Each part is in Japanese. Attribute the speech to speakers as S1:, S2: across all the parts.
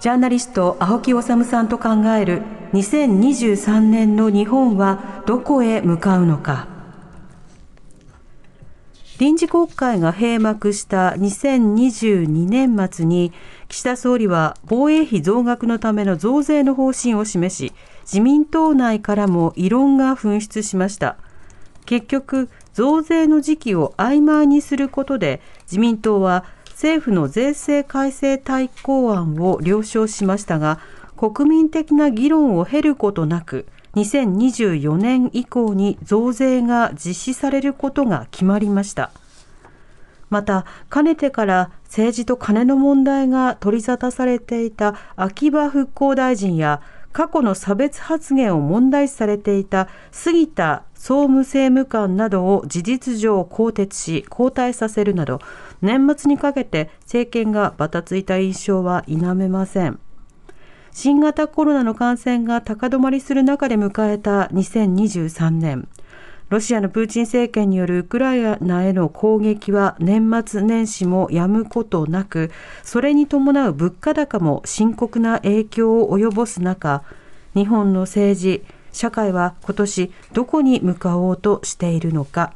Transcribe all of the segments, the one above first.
S1: ジャーナリスト青木治さんと考える2023年の日本はどこへ向かうのか。臨時国会が閉幕した2022年末に岸田総理は防衛費増額のための増税の方針を示し自民党内からも異論が噴出しました。結局増税の時期を曖昧にすることで自民党は政府の税制改正対抗案を了承しましたが国民的な議論を経ることなく2024年以降に増税が実施されることが決まりました。またかねてから政治と金の問題が取り沙汰されていた秋葉復興大臣や過去の差別発言を問題視されていた杉田総務政務官などを事実上更迭し交代させるなど年末にかけて政権がばたついた印象は否めません新型コロナの感染が高止まりする中で迎えた2023年ロシアのプーチン政権によるウクライナへの攻撃は年末年始もやむことなく、それに伴う物価高も深刻な影響を及ぼす中、日本の政治、社会は今年どこに向かおうとしているのか。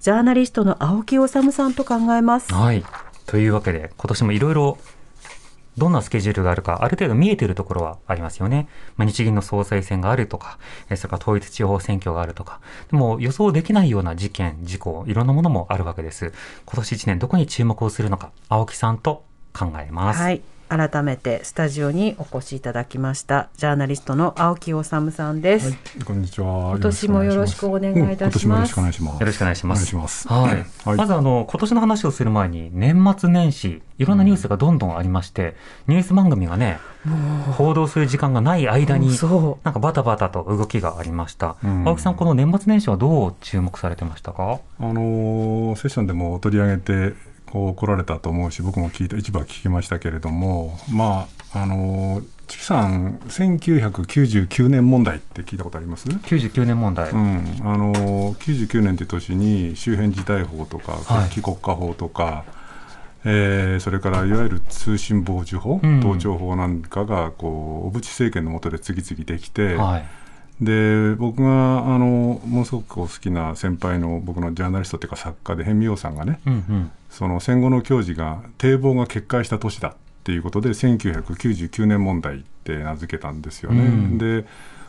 S1: ジャーナリストの青木治さんと考えます。
S2: はいというわけで今年もいろいろどんなスケジュールがあるか、ある程度見えているところはありますよね。まあ、日銀の総裁選があるとか、えそれから統一地方選挙があるとか、でも予想できないような事件、事故、いろんなものもあるわけです。今年1年どこに注目をするのか、青木さんと考えます。
S1: はい。改めてスタジオにお越しいただきましたジャーナリストの青木治さんです、
S3: こんにちは。
S1: 今年もよろしくお願いいたします。
S3: うん今年もよろしくお願いします。
S2: まずあの、今年の話をする前に、年末年始、いろんなニュースがどんどんありまして、ニュース番組がね、報道する時間がない間に、
S1: そう。
S2: なんかバタバタと動きがありました。
S3: うん。
S2: 青木さん、この年末年始はどう注目されてましたか？
S3: あのーセッションでも取り上げてこう来られたと思うし、僕も聞いた一部は聞きましたけれども、まああのーチキさん1999年問題って聞いたことあります
S2: ？?99 年問題。
S3: うん、あのー99年という年に周辺事態法とか
S2: はい
S3: 国家法とか、えーそれからいわゆる通信傍受法、
S2: うん
S3: 盗聴法なんかがこう小渕政権の下で次々できて、
S2: はい。
S3: で僕があのものすごくこう好きな先輩の僕のジャーナリストというか作家で辺見洋さんがね
S2: うんうん。
S3: その戦後の教授が堤防が決壊した年だっていうことで1999年問題って名付けたんですよね。
S2: うん
S3: で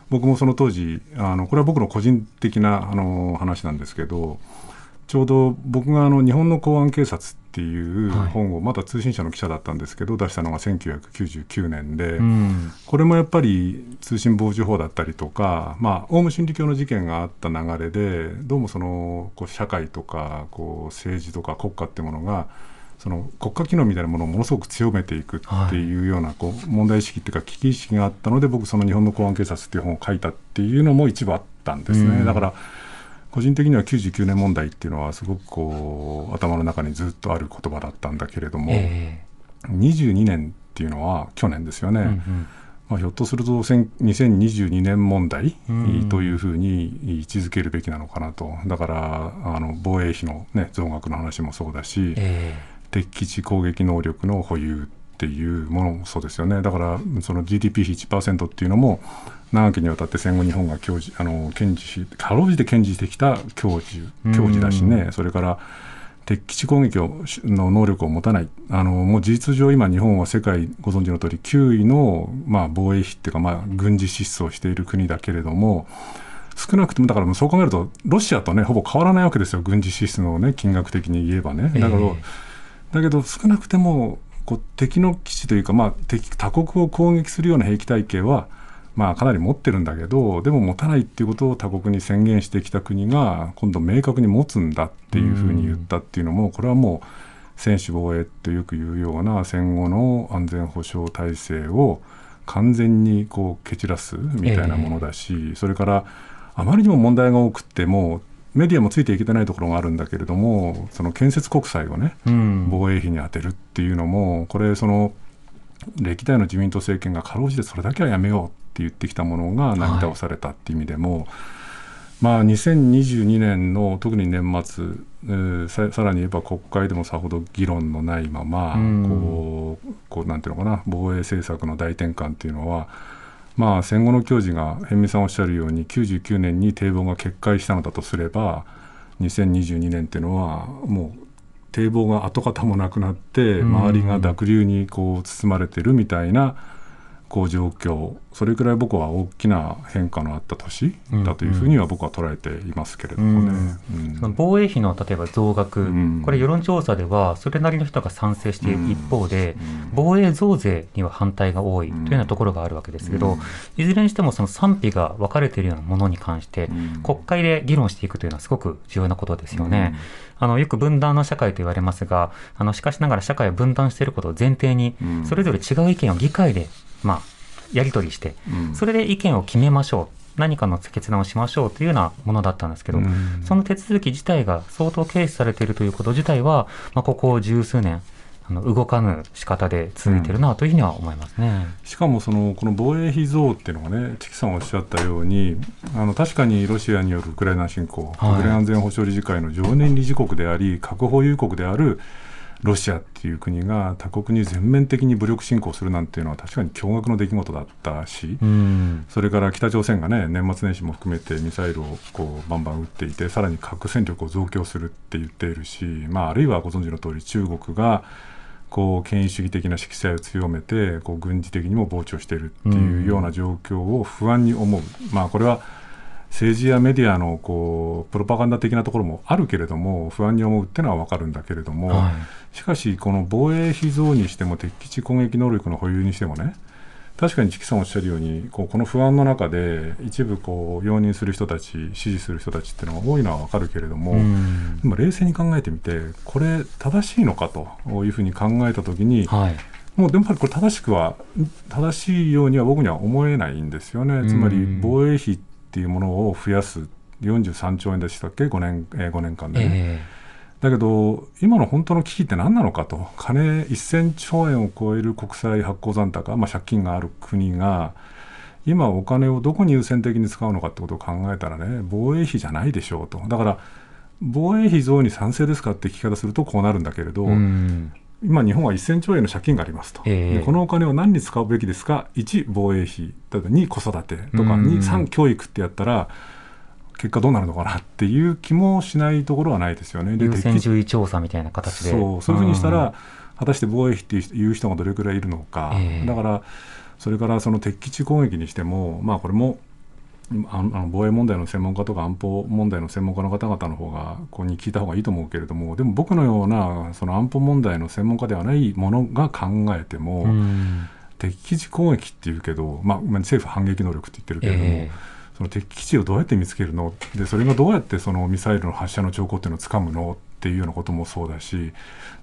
S3: 僕もその当時あのこれは僕の個人的なあの話なんですけどちょうど僕があの「日本の公安警察」っていう
S2: はい
S3: 本をまだ通信社の記者だったんですけど出したのが1999年で。
S2: うん。
S3: これもやっぱり通信傍受法だったりとか、まあ、オウム真理教の事件があった流れで、どうもそのこう社会とかこう政治とか国家ってものが、その国家機能みたいなものをものすごく強めていくっていうようなこう問題意識っていうか、危機意識があったので、僕、その日本の公安警察っていう本を書いたっていうのも一部あったんですね。
S2: うん
S3: だから個人的には99年問題っていうのはすごくこう頭の中にずっとある言葉だったんだけれども、
S2: え
S3: 22年っていうのは去年ですよね。
S2: えうんうん。
S3: まあ、ひょっとするとせん2022年問題
S2: うん
S3: というふうに位置づけるべきなのかなと、だからあの防衛費の、ね、増額の話もそうだし、
S2: え
S3: 敵基地攻撃能力の保有っていうものもそうですよね、だからその GDP 比1%っていうのも、長きにわたって戦後日本が享受あの堅持し、かろうじて堅持してきた享受享受だしね、それから敵基地攻撃をの能力を持たない、あのもう事実上、今、日本は世界ご存知の通り、9位の、まあ、防衛費っていうか、まあ、軍事支出をしている国だけれども、少なくともだからもうそう考えると、ロシアとね、ほぼ変わらないわけですよ、軍事支出のね、金額的に言えばね。だから、
S2: ええ
S3: だけど少なくてもこう敵の基地というか、まあ、敵他国を攻撃するような兵器体系は、まあ、かなり持ってるんだけどでも持たないっていうことを他国に宣言してきた国が今度明確に持つんだっていうふうに言ったっていうのもこれはもう専守防衛とよく言うような戦後の安全保障体制を完全にこう蹴散らすみたいなものだし、それからあまりにも問題が多くってもメディアもついていけてないところがあるんだけれどもその建設国債をね
S2: うん。
S3: 防衛費に充てるっていうのもこれその歴代の自民党政権がかろうじてそれだけはやめようって言ってきたものがなぎ倒されたっていう意味でも、まあ、2022年の特に年末、えーささらに言えば国会でもさほど議論のないまま、
S2: うん。
S3: こうこうなんていうのかな防衛政策の大転換っていうのは、まあ、戦後の教授が辺見さんおっしゃるように99年に堤防が決壊したのだとすれば2022年っていうのはもう堤防が跡形もなくなって
S2: うん。
S3: 周りが濁流にこう包まれてるみたいなこう状況それくらい僕は大きな変化のあった年だというふうには僕は捉えていますけれどもね。うん。
S2: その防衛費の例えば増額、
S3: うん。
S2: これ世論調査ではそれなりの人が賛成している一方で、防衛増税には反対が多いというようなところがあるわけですけど、いずれにしてもその賛否が分かれているようなものに関して、国会で議論していくというのはすごく重要なことですよね。あのよく分断の社会と言われますが、あのしかしながら社会を分断していることを前提に、
S3: うん。
S2: それぞれ違う意見を議会で、まあ、やり取りして、
S3: うん
S2: それで意見を決めましょう。何かの決断をしましょうというようなものだったんですけど、
S3: うん
S2: その手続き自体が相当軽視されているということ自体は、まあ、ここ十数年、あの動かぬ仕方で続いているなというふうには思いますね。
S3: しかもそのこの防衛費増っていうのがね、チキさんおっしゃったように、あの確かにロシアによるウクライナ侵攻、
S2: はい
S3: 国連安全保障理事会の常任理事国であり、核保有国であるロシアっていう国が他国に全面的に武力侵攻するなんていうのは確かに驚愕の出来事だったし、
S2: うん。
S3: それから北朝鮮がね、年末年始も含めてミサイルをこうバンバン撃っていて、さらに核戦力を増強するって言っているし、まあ、あるいはご存知の通り、中国がこう権威主義的な色彩を強めて、こう軍事的にも膨張しているっていうような状況を不安に思う、まあ、これは政治やメディアのこうプロパガンダ的なところもあるけれども、不安に思うっていうのは分かるんだけれども、
S2: はい。
S3: しかし、この防衛費増にしても、敵基地攻撃能力の保有にしてもね、確かにチキさんおっしゃるように、こうこの不安の中で、一部こう容認する人たち、支持する人たちっていうのが多いのは分かるけれども、
S2: うん。
S3: でも冷静に考えてみて、これ、正しいのかというふうに考えたときに、
S2: はい。
S3: もうでもやっぱりこれ、正しくは、正しいようには僕には思えないんですよね、つまり
S2: うん。
S3: 防衛費っていうものを増やす、43兆円でしたっけ、5年,、えー5年間でね。
S2: え
S3: だけど、今の本当の危機って何なのかと、金1000兆円を超える国債発行残高、まあ、借金がある国が、今、お金をどこに優先的に使うのかってことを考えたらね、防衛費じゃないでしょうと、だから、防衛費増に賛成ですかって聞き方するとこうなるんだけれど、
S2: えうん
S3: 今、日本は1000兆円の借金がありますと、
S2: ええ。
S3: でこのお金を何に使うべきですか、1、防衛費、例えば2、子育てとか、
S2: うん。
S3: 2、3、教育ってやったら、結果どうなるのかなっていう気もしないところはないですよね。で
S2: 優先順位調査みたいな形で。
S3: そう。そういうふうにした
S2: ん。
S3: ら、果たして防衛費っていう人がどれくらいいるのか、
S2: ええ。
S3: だから、それからその敵基地攻撃にしても、まあ、これもあの防衛問題の専門家とか安保問題の専門家の方々の方がここに聞いた方がいいと思うけれども、でも僕のようなその安保問題の専門家ではないものが考えても、
S2: うん。
S3: 敵基地攻撃っていうけど、まあ、まあ政府反撃能力って言ってるけれども、
S2: え
S3: その敵基地をどうやって見つけるの？でそれがどうやってそのミサイルの発射の兆候っていうのをつかむの？っていうようなこともそうだし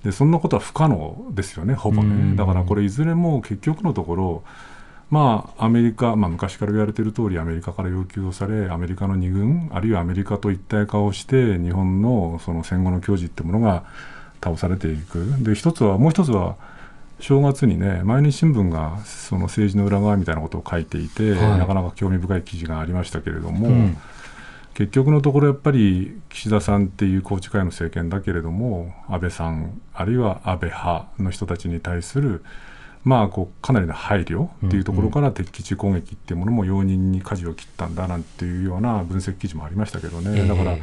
S3: でそんなことは不可能ですよねほぼ
S2: うん。
S3: ねだからこれいずれも結局のところまあアメリカ、まあ、昔から言われている通りアメリカから要求をされアメリカの二軍あるいはアメリカと一体化をして日本のその戦後の矜持ってものが倒されていく。で一つはもう一つは正月にね毎日新聞がその政治の裏側みたいなことを書いていて、
S2: はい。
S3: なかなか興味深い記事がありましたけれども、
S2: うん。
S3: 結局のところやっぱり岸田さんっていう宏池会の政権だけれども安倍さんあるいは安倍派の人たちに対するまあこうかなりの配慮っていうところから敵基地攻撃っていうものも容認に舵を切ったんだなんていうような分析記事もありましたけどね、だから
S2: え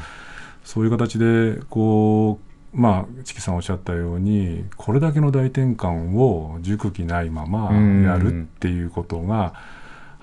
S3: そういう形でこうまあチキさんおっしゃったようにこれだけの大転換を熟期ないままやるっていうことが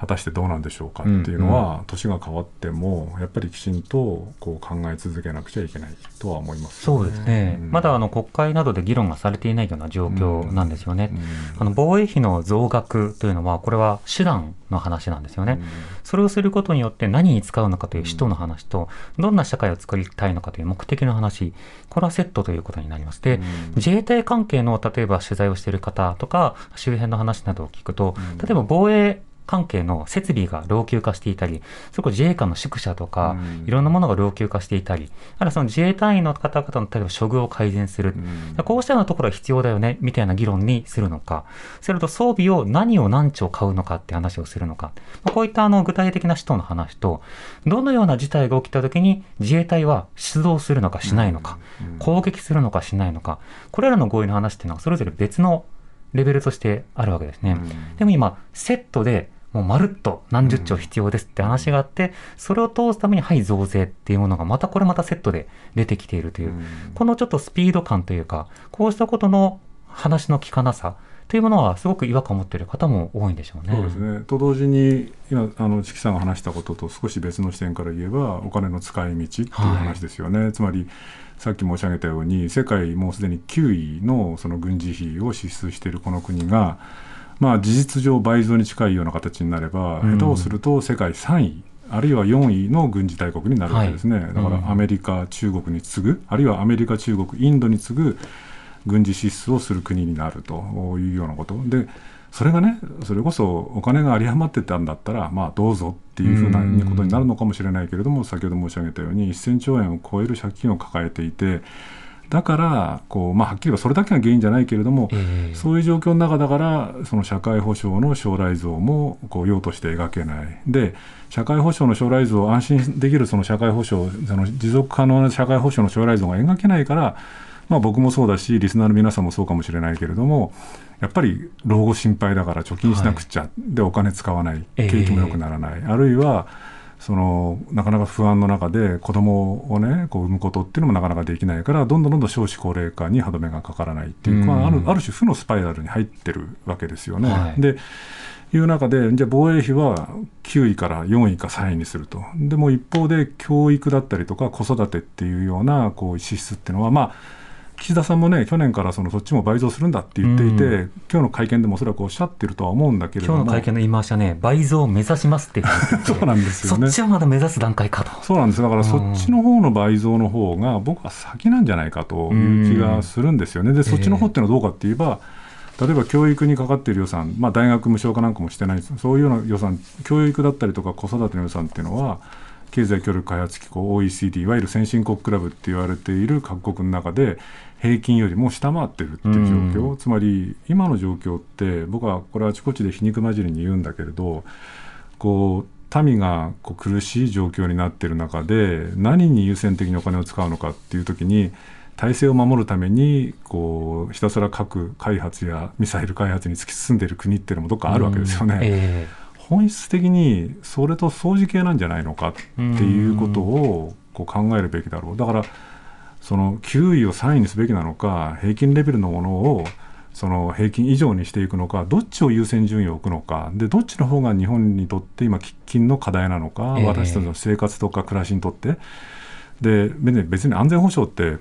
S3: 果たしてどうなんでしょうかっていうのは、年が変わってもやっぱりきちんとこう考え続けなくちゃいけないとは思います、
S2: そうですね、
S3: うん。
S2: まだあの国会などで議論がされていないような状況なんですよね。
S3: うん。
S2: あの防衛費の増額というのは、これは手段の話なんですよね。それをすることによって何に使うのかという使途の話と、どんな社会を作りたいのかという目的の話、これはセットということになります。で、自衛隊関係の例えば取材をしている方とか、周辺の話などを聞くと、例えば防衛関係の設備が老朽化していたり、そこ自衛官の宿舎とか、
S3: うん。
S2: いろんなものが老朽化していたり、あるいはその自衛隊員の方々の例えば処遇を改善する、
S3: うん。
S2: こうしたようなところは必要だよね、みたいな議論にするのか、それと装備を何を何丁買うのかって話をするのか、まあこういったあの具体的な使途の話と、どのような事態が起きたときに自衛隊は出動するのかしないのか、攻撃するのかしないのか、これらの合意の話っていうのはそれぞれ別のレベルとしてあるわけですね。でも今、セットでもうまるっと何十兆必要ですって話があって、それを通すためにはい増税っていうものがまたこれまたセットで出てきているという、このちょっとスピード感というか、こうしたことの話の聞かなさというものはすごく違和感を持っている方も多いんでしょうね。
S3: そうですね。と同時に、今、あの、チキさんが話したことと少し別の視点から言えば、お金の使い道っていう話ですよね。つまり、さっき申し上げたように、世界もうすでに9位のその軍事費を支出しているこの国が、まあ、事実上倍増に近いような形になれば、
S2: うん
S3: 下手をすると世界3位、あるいは4位の軍事大国になるわけですね。
S2: はい
S3: だか
S2: うん
S3: らアメリカ、中国に次ぐ、あるいはアメリカ、中国、インドに次ぐ軍事支出をする国になるというようなこと。でそれがね、それこそお金が有り余ってたんだったら、まあ、どうぞっていうふうな
S2: うん
S3: ことになるのかもしれないけれども、先ほど申し上げたように、1000兆円を超える借金を抱えていて、だからこう、まあ、はっきり言えばそれだけが原因じゃないけれども、
S2: ええ
S3: そういう状況の中だから、その社会保障の将来像もこう用として描けない。で、社会保障の将来像、安心できるその社会保障、その持続可能な社会保障の将来像が描けないから、まあ、僕もそうだし、リスナーの皆さんもそうかもしれないけれども、やっぱり老後心配だから貯金しなくちゃ、でお金使わない、
S2: ええ。
S3: 景気も良くならない、あるいはそのなかなか不安の中で子供をねこう産むことっていうのもなかなかできないからどんどんどんどん少子高齢化に歯止めがかからないっていう、
S2: うん。
S3: まあ、あるある種負のスパイラルに入ってるわけですよね。
S2: はい。
S3: でいう中でじゃあ防衛費は9位から4位か3位にすると。でも一方で教育だったりとか子育てっていうようなこう支出っていうのはまあ岸田さんもね去年からそのそっちも倍増するんだって言っていて、
S2: う
S3: 今日の会見でもおそらくおっしゃってるとは思うんだけれども。
S2: 今日の会見の言い回しはね、倍増を目指しますって
S3: そうなんですよね。
S2: そっちはまだ目指す段階かと。
S3: そうなんですだからそっちの方の倍増の方が僕は先なんじゃないかという気がするんですよね。でそっちの方っていうのはどうかって言えば、例えば教育にかかっている予算、まあ、大学無償化なんかもしてないですそういうような予算教育だったりとか子育ての予算っていうのは経済協力開発機構 OECD いわゆる先進国クラブって言われている各国の中で平均よりも下回ってるっていう状況、つまり今の状況って僕はこれはあちこちで皮肉交じりに言うんだけれどこう民がこう苦しい状況になっている中で何に優先的にお金を使うのかっていう時に体制を守るためにこうひたすら核開発やミサイル開発に突き進んでいる国っていうのもどっかあるわけですよね。
S2: え
S3: 本質的にそれと相似系なんじゃないのかっていうことをこう考えるべきだろう。だからその9位を3位にすべきなのか平均レベルのものをその平均以上にしていくのかどっちを優先順位を置くのか。でどっちの方が日本にとって今喫緊の課題なのか、
S2: ええ。
S3: 私たちの生活とか暮らしにとって。で別に安全保障って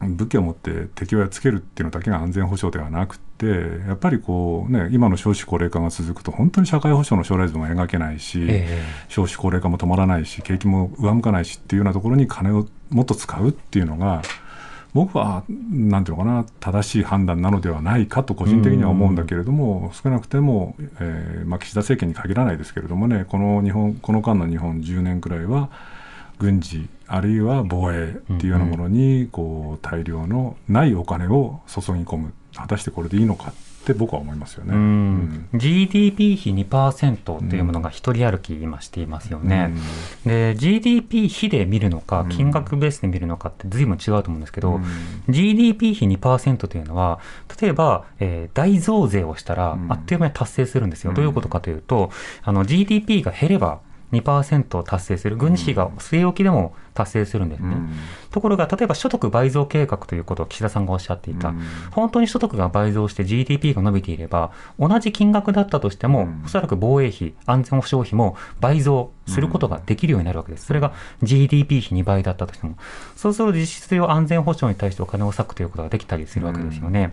S3: 武器を持って敵をやっつけるっていうのだけが安全保障ではなくてやっぱりこう、ね、今の少子高齢化が続くと本当に社会保障の将来像が描けないし、
S2: え
S3: 少子高齢化も止まらないし景気も上向かないしっていうようなところに金をもっと使うっていうのが僕はなんていうのかな正しい判断なのではないかと個人的には思うんだけれども少なくても、えーまあ、岸田政権に限らないですけれどもねこの日本この間の日本10年くらいは軍事あるいは防衛っていうようなものにこう大量のないお金を注ぎ込む。果たしてこれでいいのかって僕は思いますよね。
S2: うん。
S3: うん。
S2: GDP 比2%というものが一人歩き今していますよね。で GDP 比で見るのか
S3: うん。
S2: 金額ベースで見るのかって随分違うと思うんですけど、
S3: うん。
S2: GDP 比2%というのは例えば、えー大増税をしたら
S3: うん。
S2: あっという間に達成するんですよ。
S3: うん。
S2: どういうことかというとあの GDP が減れば2%を達成する、軍事費が据え置きでも達成するんですね。
S3: うん
S2: ところが、例えば所得倍増計画ということを岸田さんがおっしゃっていた、
S3: うん
S2: 本当に所得が倍増して GDP が伸びていれば、同じ金額だったとしても、
S3: うん
S2: おそらく防衛費、安全保障費も倍増することができるようになるわけです。それが GDP 比2倍だったとしても。そうすると実質上安全保障に対してお金を割くということができたりするわけですよね。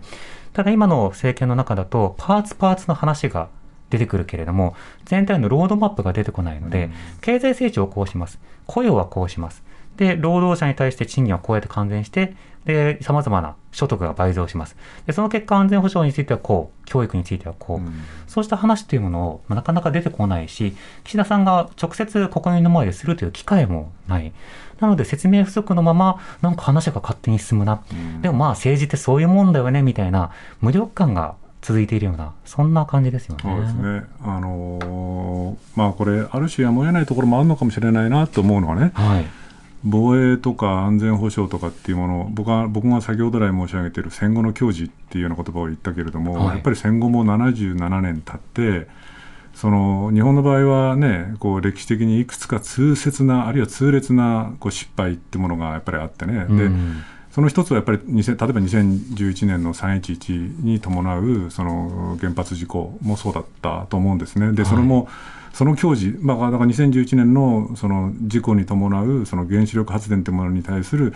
S2: ただ今の政権の中だと、パーツパーツの話が出てくるけれども、全体のロードマップが出てこないので、経済成長をこうします。雇用はこうします。で、労働者に対して賃金はこうやって還元して、で、様々な所得が倍増します。で、その結果安全保障についてはこう、教育についてはこう、
S3: うん
S2: そうした話というものを、まあなかなか出てこないし、岸田さんが直接国民の前でするという機会もない。なので説明不足のまま、なんか話が勝手に進むな。でもまあ政治ってそういうもんだよね、みたいな無力感が続いているような、そんな感じですよね。
S3: そうですね、あのーまあこれ、ある種やむを得ないところもあるのかもしれないなと思うのはね、
S2: はい。
S3: 防衛とか安全保障とかっていうもの、僕が僕が先ほど来申し上げている戦後の矜持っていうような言葉を言ったけれども、
S2: はい
S3: やっぱり戦後も77年経って、その日本の場合はね、こう歴史的にいくつか痛切な、あるいは痛烈なこう失敗ってものがやっぱりあってね。で
S2: うん
S3: その一つはやっぱり2000例えば2011年の311に伴うその原発事故もそうだったと思うんですね。で、それも、その矜持、まあ、だから2011年のその事故に伴うその原子力発電というものに対する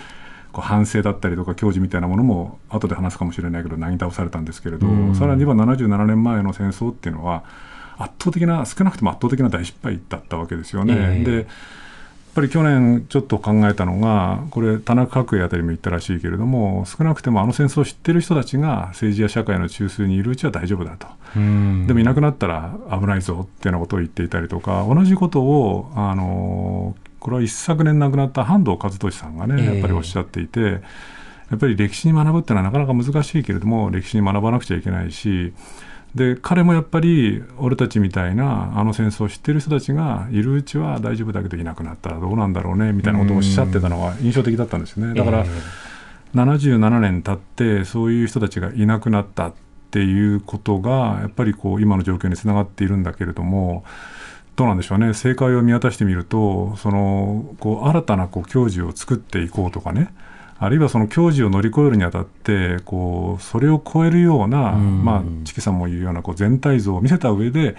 S3: こう反省だったりとか矜持みたいなものも後で話すかもしれないけどなぎ倒されたんですけれど、
S2: うん
S3: さらには77年前の戦争っていうのは圧倒的な少なくとも圧倒的な大失敗だったわけですよね。
S2: ええ
S3: でぱり去年ちょっと考えたのが、これ、田中角栄あたりも言ったらしいけれども、少なくてもあの戦争を知ってる人たちが政治や社会の中枢にいるうちは大丈夫だと、
S2: うん。
S3: でもいなくなったら危ないぞっていうようなことを言っていたりとか、同じことを、あのこれは一昨年亡くなった半藤和俊さんがね、
S2: ええ。
S3: やっぱりおっしゃっていて、やっぱり歴史に学ぶっていうのはなかなか難しいけれども、歴史に学ばなくちゃいけないし、で彼もやっぱり俺たちみたいなあの戦争を知ってる人たちがいるうちは大丈夫だけどいなくなった。らどうなんだろうねみたいなことをおっしゃってたのが印象的だったんですよね。だから、
S2: え
S3: 77年経ってそういう人たちがいなくなったっていうことがやっぱりこう今の状況につながっているんだけれどもどうなんでしょうね。正解を見渡してみるとそのこう新たなこう矜持を作っていこうとかねあるいはその矜持を乗り越えるにあたってこうそれを超えるような、
S2: うん。
S3: まあ、チキさんも言うようなこう全体像を見せた上で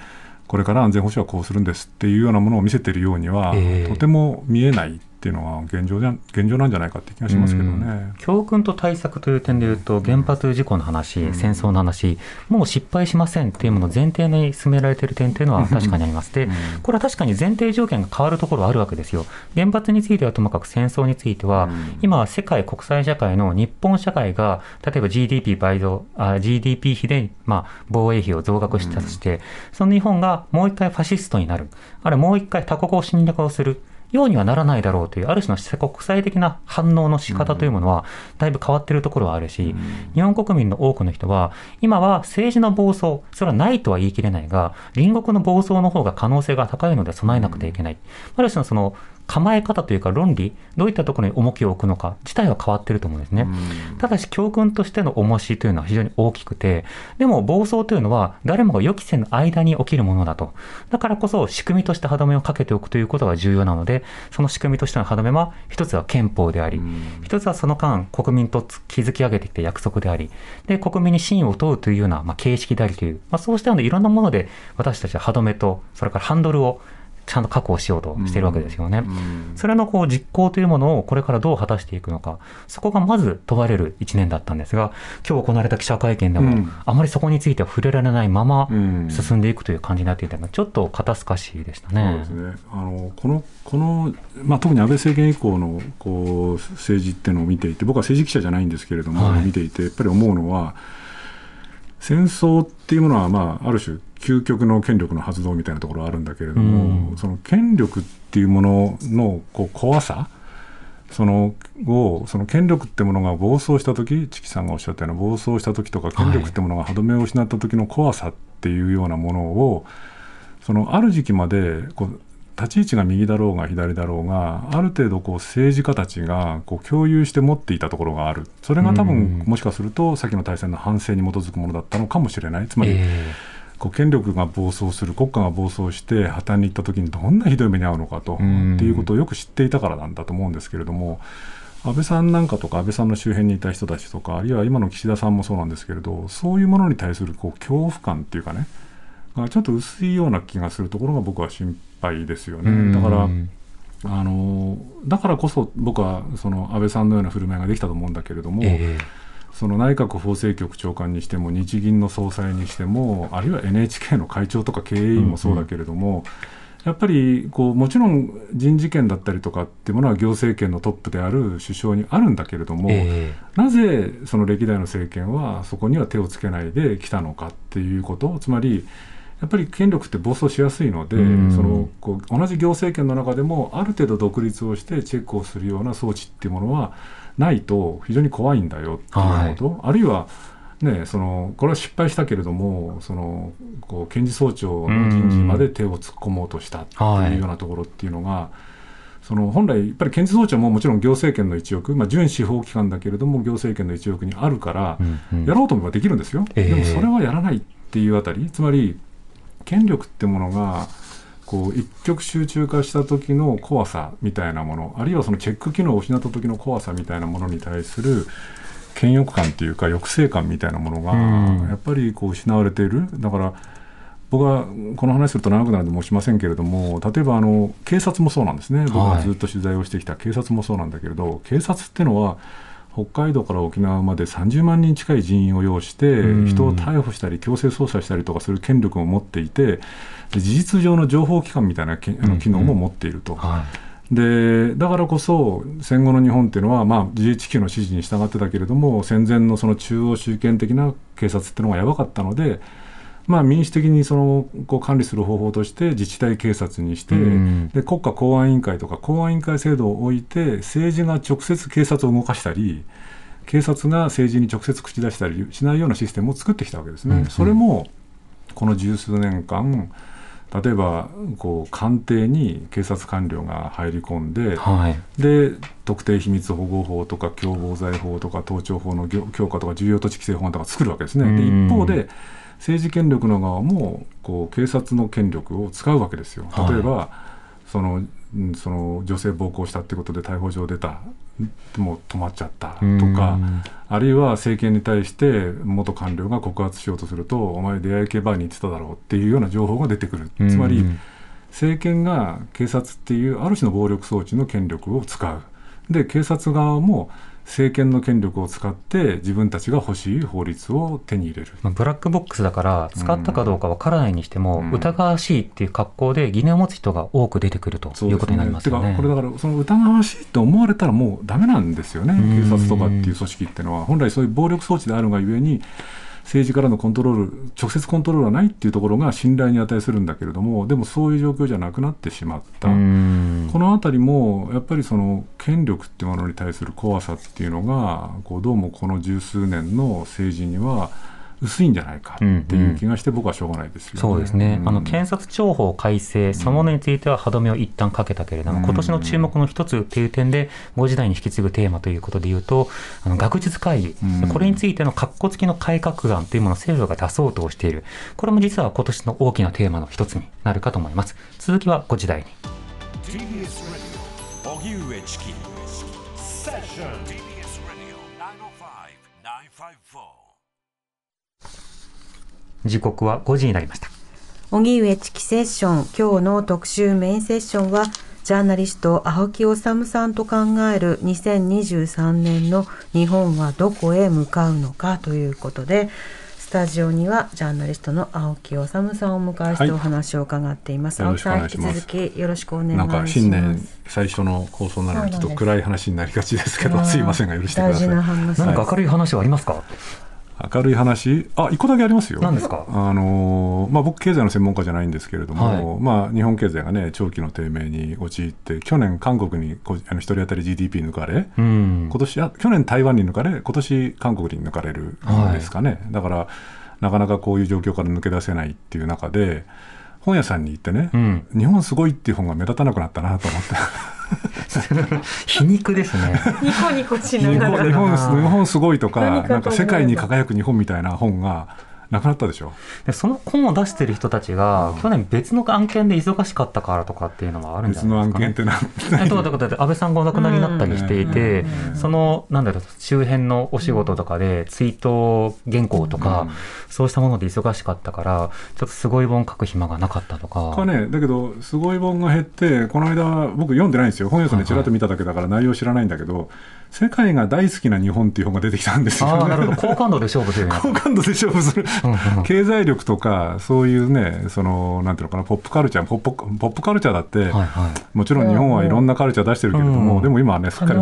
S3: これから安全保障はこうするんですっていうようなものを見せているようには、
S2: ええ。
S3: とても見えないっていうのは現状じゃ現状なんじゃないかって気がしますけどね。
S2: 教訓と対策という点でいうと、原発事故の話、
S3: うん
S2: 戦争の話、もう失敗しませんっていうものを前提に進められている点というのは確かにあります。で、これは確かに前提条件が変わるところはあるわけですよ。原発についてはともかく戦争については、今は世界国際社会の日本社会が、例えば GDP 倍増、あ GDP 比で、まあ、防衛費を増額したとして、その日本がもう一回ファシストになる、あるいはもう一回他国を侵略をする。ようにはならないだろうという、ある種の国際的な反応の仕方というものは、だいぶ変わっているところはあるし、日本国民の多くの人は、今は政治の暴走、それはないとは言い切れないが、隣国の暴走の方が可能性が高いので備えなくてはいけない。ある種のその構え方というか論理、どういったところに重きを置くのか自体は変わっていると思うんですね。ただし教訓としての重しというのは非常に大きくて、でも暴走というのは誰もが予期せぬ間に起きるものだと。だからこそ仕組みとして歯止めをかけておくということが重要なので、その仕組みとしての歯止めは一つは憲法であり、一つはその間国民と築き上げてきた約束であり、で、国民に信を問うというような、まあ、形式でありという、まあ、そうしたようないろんなもので私たちは歯止めと、それからハンドルをちゃんと確保しようとしているわけですよね。それのこう実行というものをこれからどう果たしていくのか、そこがまず問われる1年だったんですが、今日行われた記者会見でも、
S3: うん。
S2: あまりそこについては触れられないまま
S3: うん。
S2: 進んでいくという感じになっていたのが、ちょっと肩透かしでしたね。
S3: そうですね。あのこのこの、まあ、特に安倍政権以降のこう政治っていうのを見ていて僕は政治記者じゃないんですけれども、
S2: はい。
S3: 見ていてやっぱり思うのは戦争っていうものは、まあ、ある種究極の権力の発動みたいなところはあるんだけれども、
S2: うん。
S3: その権力っていうもののこう怖さそのをその権力ってものが暴走した時チキさんがおっしゃったような暴走した時とか権力ってものが歯止めを失った時の怖さっていうようなものをそのある時期までこう立ち位置が右だろうが左だろうがある程度こう政治家たちがこう共有して持っていたところがある。それが多分
S2: うん。
S3: もしかすると先の大戦の反省に基づくものだったのかもしれない。つまり、
S2: え
S3: こう権力が暴走する国家が暴走して破綻に行った時にどんなひどい目に遭うのかと、
S2: うん。
S3: っていうことをよく知っていたからなんだと思うんですけれども安倍さんなんかとか安倍さんの周辺にいた人たちとかあるいは今の岸田さんもそうなんですけれどそういうものに対するこう恐怖感っていうかねがちょっと薄いような気がするところが僕は心配ですよね。だからあのだからこそ僕はその安倍さんのような振る舞いができたと思うんだけれども、
S2: え
S3: その内閣法制局長官にしても日銀の総裁にしてもあるいは NHK の会長とか経営員もそうだけれども、やっぱりこうもちろん人事権だったりとかっていうものは行政権のトップである首相にあるんだけれども、
S2: え
S3: なぜその歴代の政権はそこには手をつけないできたのかっていうことつまりやっぱり権力って暴走しやすいので、
S2: うん。
S3: そのこう同じ行政権の中でもある程度独立をしてチェックをするような装置っていうものはないと非常に怖いんだよっていうこと、あるいはね、そのこれは失敗したけれどもそのこう検事総長の人事まで手を突っ込もうとしたって
S2: はい
S3: いうようなところっていうのが、その本来、やっぱり検事総長ももちろん行政権の一翼、まあ、準司法機関だけれども、行政権の一翼にあるから、
S2: うんうん。
S3: やろうと思えばできるんですよ、
S2: ええ。
S3: でもそれはやらないっていうあたり、つまり権力ってものが、こう一極集中化した時の怖さみたいなもの、あるいはそのチェック機能を失った時の怖さみたいなものに対する権欲感っていうか、抑制感みたいなものが、
S2: うん。
S3: やっぱりこう失われている。だから僕はこの話すると長くなるので申しませんけれども、例えばあの警察もそうなんですね、僕がずっと取材をしてきた警察もそうなんだけれど、警察ってのは、北海道から沖縄まで30万人近い人員を要して、
S2: うん。
S3: 人を逮捕したり、強制捜査したりとかする権力を持っていて、で事実上の情報機関みたいなけあ
S2: うん
S3: の機能も持っていると。
S2: は
S3: でだからこそ戦後の日本っていうのは、まあ、GHQ の指示に従ってたけれども戦前のその中央集権的な警察っていうのがやばかったので、まあ、民主的にそのこう管理する方法として自治体警察にして、
S2: うん
S3: で国家公安委員会とか公安委員会制度を置いて政治が直接警察を動かしたり警察が政治に直接口出したりしないようなシステムを作ってきたわけですね。
S2: うんうん
S3: それもこの十数年間例えばこう官邸に警察官僚が入り込んで、
S2: はい
S3: で特定秘密保護法とか共謀罪法とか盗聴法の強強化とか重要土地規制法案とか作るわけですね。で
S2: うん
S3: 一方で政治権力の側もこう警察の権力を使うわけですよ。
S2: はい。
S3: 例えば、そのうんその女性暴行したってことで逮捕状出た。でも止まっちゃった。とか
S2: うん
S3: あるいは政権に対して元官僚が告発しようとするとお前出会い系バーに行ってただろうっていうような情報が出てくる。つまり、
S2: うん
S3: 政権が警察っていうある種の暴力装置の権力を使う。で警察側も政権の権力を使って自分たちが欲しい法律を手に入れる。
S2: まあブラックボックスだから使ったかどうかわからないにしても、
S3: うん。
S2: 疑わしいっていう格好で疑念を持つ人が多く出てくるということになりますよね。
S3: てかこれだからその疑わしいと思われたらもうダメなんですよね。
S2: うん。
S3: 警察とかっていう組織っていうのは本来そういう暴力装置であるがゆえに政治からのコントロール直接コントロールがないっていうところが信頼に値するんだけれどもでもそういう状況じゃなくなってしまった。
S2: うん
S3: このあたりもやっぱりその権力っていうものに対する怖さっていうのがこうどうもこの十数年の政治には薄いんじゃないかっていう気がして僕はしょうがないですよね。
S2: そうですね、
S3: ん。
S2: あの検察庁法改正、そのものについては歯止めを一旦かけたけれども、
S3: うん。
S2: 今年の注目の一つっていう点で、5時代に引き継ぐテーマということでいうと、あの学術会議、
S3: うん。
S2: これについての括弧付きの改革案というものを政府が出そうとしている、これも実は今年の大きなテーマの一つになるかと思います。続きは5時台に。時刻は5時になりました。
S1: 荻上チキセッション今日の特集メインセッションはジャーナリスト青木治さんと考える2023年の日本はどこへ向かうのかということでスタジオにはジャーナリストの青木治さんをお迎えして
S3: はい。
S1: お話を伺っています、
S3: よろ
S1: 青木さん引き
S3: しくお願いします。
S1: 続きよろしくお願いし
S3: なん
S1: ます
S3: か新年最初の放送なのにちょっと暗い話になりがちですけどす。いませんが許してください。
S1: 大事な話
S2: 何か明るい話はありますか、
S3: 明るい話。あ一個だけありますよ。
S2: 何ですか？
S3: あのーまあ、僕経済の専門家じゃないんですけれども、
S2: はい。
S3: まあ、日本経済がね長期の低迷に陥って去年韓国にこあの一人当たり GDP 抜かれ
S2: うん。
S3: 今年あ去年台湾に抜かれ今年韓国に抜かれるんですかね、だからなかなかこういう状況から抜け出せないっていう中で本屋さんに行ってね、
S2: うん。
S3: 日本すごいっていう本が目立たなくなったなと思って
S2: 皮肉ですね。
S1: ニコニコし
S3: 日本日本日本すごいと
S1: か
S3: なんか世界に輝く日本みたいな本がなくなったでしょ？
S2: でその本を出してる人たちが、
S3: うん。
S2: 去年別の案件で忙しかったからとかっていうのもあるんじゃ
S3: 別の
S2: ないですか、ね。
S3: 案件って
S2: と、だから安倍さんがお亡くなりになったりしていて、
S1: うん。
S2: その、なんだろう、周辺のお仕事とかで、追悼原稿とか、
S3: うん。
S2: そうしたもので忙しかったから、ちょっとすごい本書く暇がなかったとか。
S3: かね、だけど、すごい本が減って、この間、僕読んでないんですよ、本屋さんでちらっと見ただけだから内容知らないんだけど、世界が大好きな日本っていう本が出てきたんですよ、
S2: ああ、なるほど。好感度で勝負する
S3: 好感度で勝負する、経済力とか、そういうね、そのなんていうのかな、ポップカルチャー、ポップポップカルチャーだって、
S2: はいはい。
S3: もちろん日本はいろんなカルチャー出してるけれども、
S2: うん。
S3: でも今はね、すっかり